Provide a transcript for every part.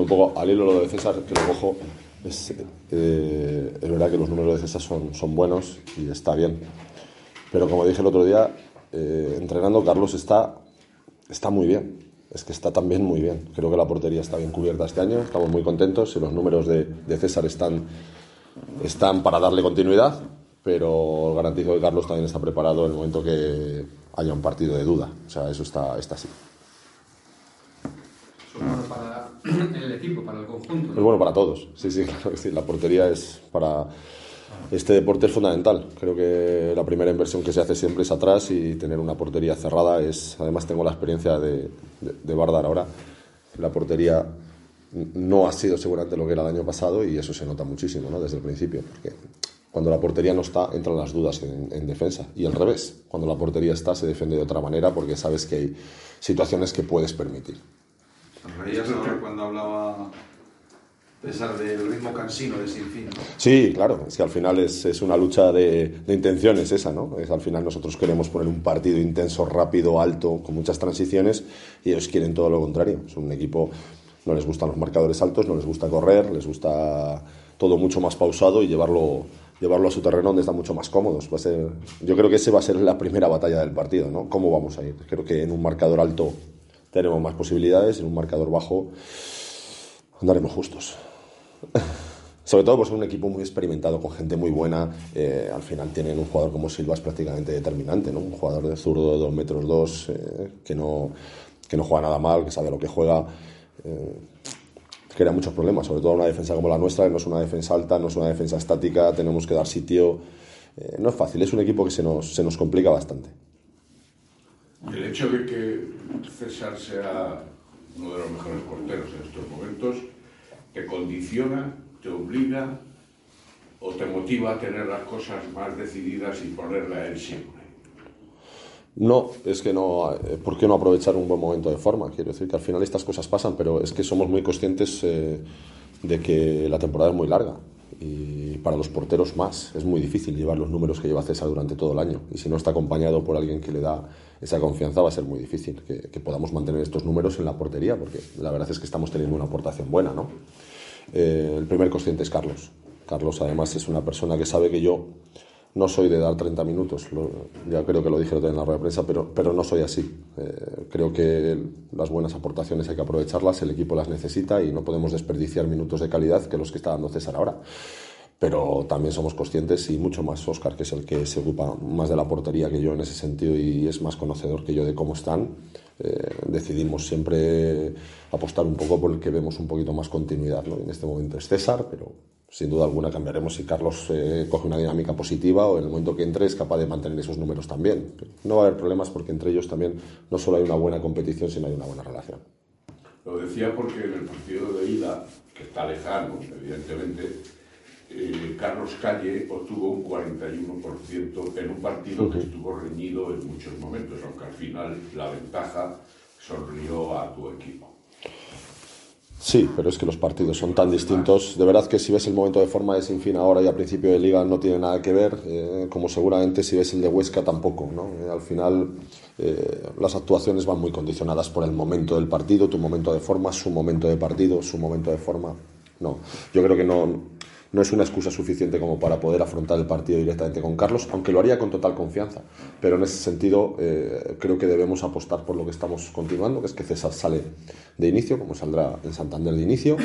un poco al hilo lo de César, que lo cojo, es, eh, es verdad que los números de César son, son buenos y está bien. Pero como dije el otro día, eh, entrenando Carlos está, está muy bien. Es que está también muy bien. Creo que la portería está bien cubierta este año, estamos muy contentos y los números de, de César están, están para darle continuidad, pero garantizo que Carlos también está preparado en el momento que haya un partido de duda. O sea, eso está, está así. para el equipo, para el conjunto. Es bueno para todos, sí, sí, claro sí. La portería es para. Este deporte es fundamental. Creo que la primera inversión que se hace siempre es atrás y tener una portería cerrada es. Además, tengo la experiencia de, de, de Bardar ahora. La portería no ha sido seguramente lo que era el año pasado y eso se nota muchísimo ¿no? desde el principio. Porque cuando la portería no está, entran las dudas en, en, defensa. Y al revés, cuando la portería está, se defiende de otra manera porque sabes que hay situaciones que puedes permitir. ¿Reías ahora cuando hablaba César del ritmo cansino de Sinfín? Sí, claro, es que al final es, es una lucha de, de, intenciones esa, ¿no? Es, al final nosotros queremos poner un partido intenso, rápido, alto, con muchas transiciones y ellos quieren todo lo contrario. Es un equipo, no les gustan los marcadores altos, no les gusta correr, les gusta todo mucho más pausado y llevarlo, llevarlo a su terreno donde están mucho más cómodos. Va a ser, yo creo que ese va a ser la primera batalla del partido, ¿no? ¿Cómo vamos a ir? Creo que en un marcador alto tenemos más posibilidades, en un marcador bajo andaremos justos. Sobre todo, pues es un equipo muy experimentado, con gente muy buena. Eh, al final tienen un jugador como Silva, es prácticamente determinante, ¿no? Un jugador de zurdo de 2 metros 2, eh, que, no, que no juega nada mal, que sabe lo que juega. Eh, crea muchos problemas, sobre todo una defensa como la nuestra, que no es una defensa alta, no es una defensa estática, tenemos que dar sitio. Eh, no es fácil, es un equipo que se nos, se nos complica bastante. El hecho de que César sea uno de los mejores porteros en estos momentos, ¿te condiciona, te obliga o te motiva a tener las cosas más decididas y ponerla él siempre? No, es que no. ¿Por qué no aprovechar un buen momento de forma? Quiero decir que al final estas cosas pasan, pero es que somos muy conscientes eh, de que la temporada es muy larga para los porteros más. Es muy difícil llevar los números que lleva César durante todo el año y si no está acompañado por alguien que le da esa confianza va a ser muy difícil que, podamos mantener estos números en la portería porque la verdad es que estamos teniendo una aportación buena, ¿no? Eh, el primer consciente es Carlos. Carlos además es una persona que sabe que yo no soy de dar 30 minutos, ya creo que lo dije en la rueda de prensa, pero, pero no soy así. Eh, creo que las buenas aportaciones hay que aprovecharlas, el equipo las necesita y no podemos desperdiciar minutos de calidad que los que está dando César ahora. Pero también somos conscientes y mucho más Oscar, que es el que se ocupa más de la portería que yo en ese sentido y es más conocedor que yo de cómo están. Eh, decidimos siempre apostar un poco por el que vemos un poquito más continuidad. ¿no? En este momento es César, pero sin duda alguna cambiaremos si Carlos eh, coge una dinámica positiva o en el momento que entre es capaz de mantener esos números también. No va a haber problemas porque entre ellos también no solo hay una buena competición, sino hay una buena relación. Lo decía porque en el partido de ida, que está lejano, evidentemente, eh, Carlos Calle obtuvo un 41% en un partido que estuvo reñido en muchos momentos, aunque al final la ventaja sonrió a tu equipo. Sí, pero es que los partidos son tan distintos. De verdad que si ves el momento de forma de Sinfín ahora y a principio de liga no tiene nada que ver, eh, como seguramente si ves el de Huesca tampoco. ¿no? Eh, al final eh, las actuaciones van muy condicionadas por el momento del partido, tu momento de forma, su momento de partido, su momento de forma. No, yo creo que no, no es una excusa suficiente como para poder afrontar el partido directamente con Carlos, aunque lo haría con total confianza. Pero en ese sentido eh, creo que debemos apostar por lo que estamos continuando, que es que César sale de inicio, como saldrá en Santander de inicio,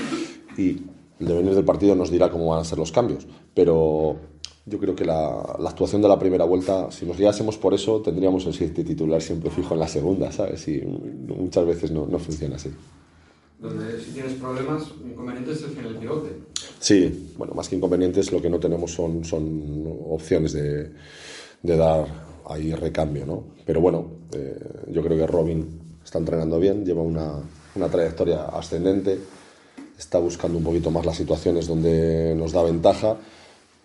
y el devenir del partido nos dirá cómo van a ser los cambios. Pero yo creo que la, actuación de la primera vuelta, si nos guiásemos por eso, tendríamos el siguiente titular siempre fijo en la segunda, ¿sabes? Y muchas veces no, no funciona así donde si tienes problemas, inconvenientes es en el pivote. Sí, bueno, más que inconvenientes, lo que no tenemos son, son opciones de, de dar ahí recambio, ¿no? Pero bueno, eh, yo creo que Robin está entrenando bien, lleva una, una trayectoria ascendente, está buscando un poquito más las situaciones donde nos da ventaja,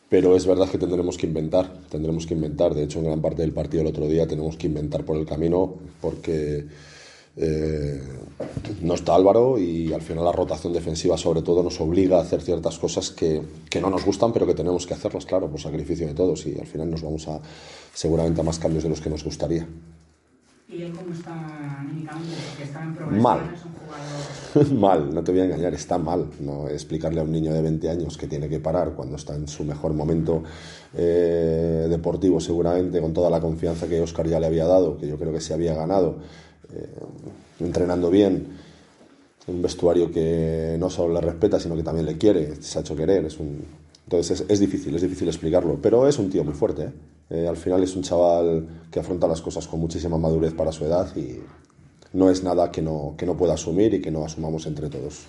pero es verdad que tendremos que inventar, tendremos que inventar. De hecho, en gran parte del partido el otro día tenemos que inventar por el camino porque eh, no está Álvaro y al final la rotación defensiva sobre todo nos obliga a hacer ciertas cosas que, que, no nos gustan pero que tenemos que hacerlas, claro, por sacrificio de todos y al final nos vamos a seguramente a más cambios de los que nos gustaría. ¿Y él cómo está anímicamente? Está en mal. es un jugador... mal, no te voy a engañar, está mal. No explicarle a un niño de 20 años que tiene que parar cuando está en su mejor momento eh, deportivo seguramente, con toda la confianza que Oscar ya le había dado, que yo creo que se había ganado entrenando bien, un vestuario que no solo le respeta, sino que también le quiere, se ha hecho querer. Es un... Entonces es, difícil, es difícil explicarlo, pero es un tío muy fuerte. ¿eh? Eh, al final es un chaval que afronta las cosas con muchísima madurez para su edad y no es nada que no, que no pueda asumir y que no asumamos entre todos.